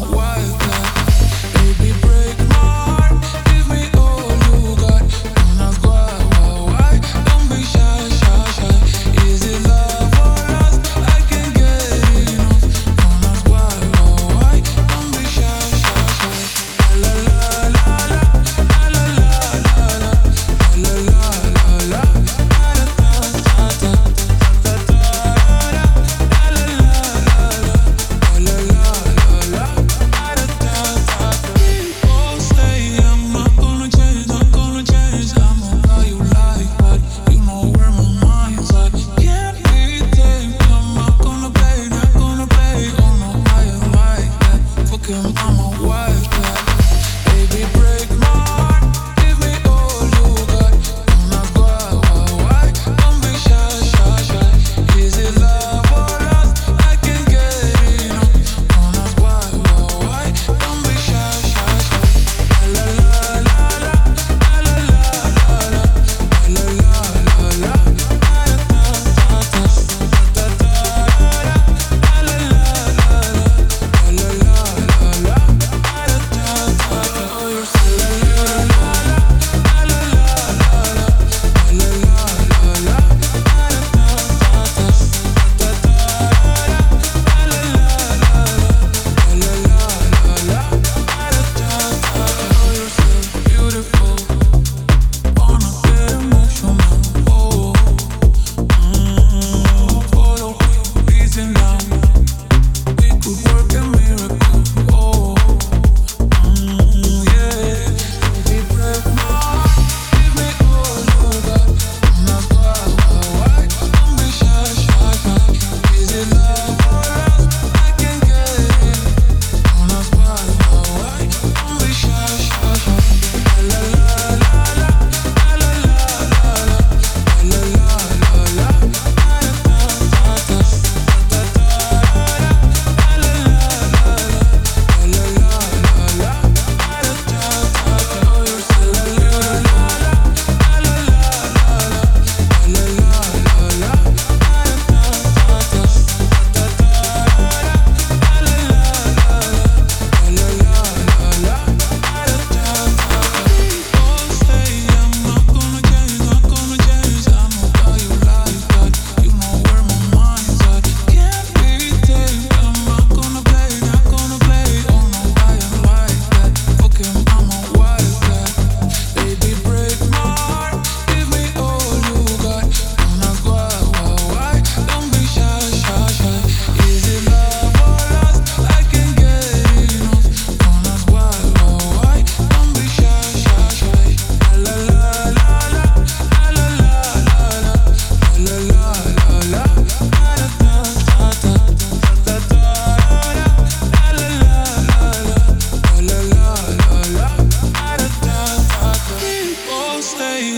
Wow.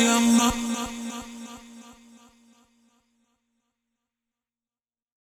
I'm not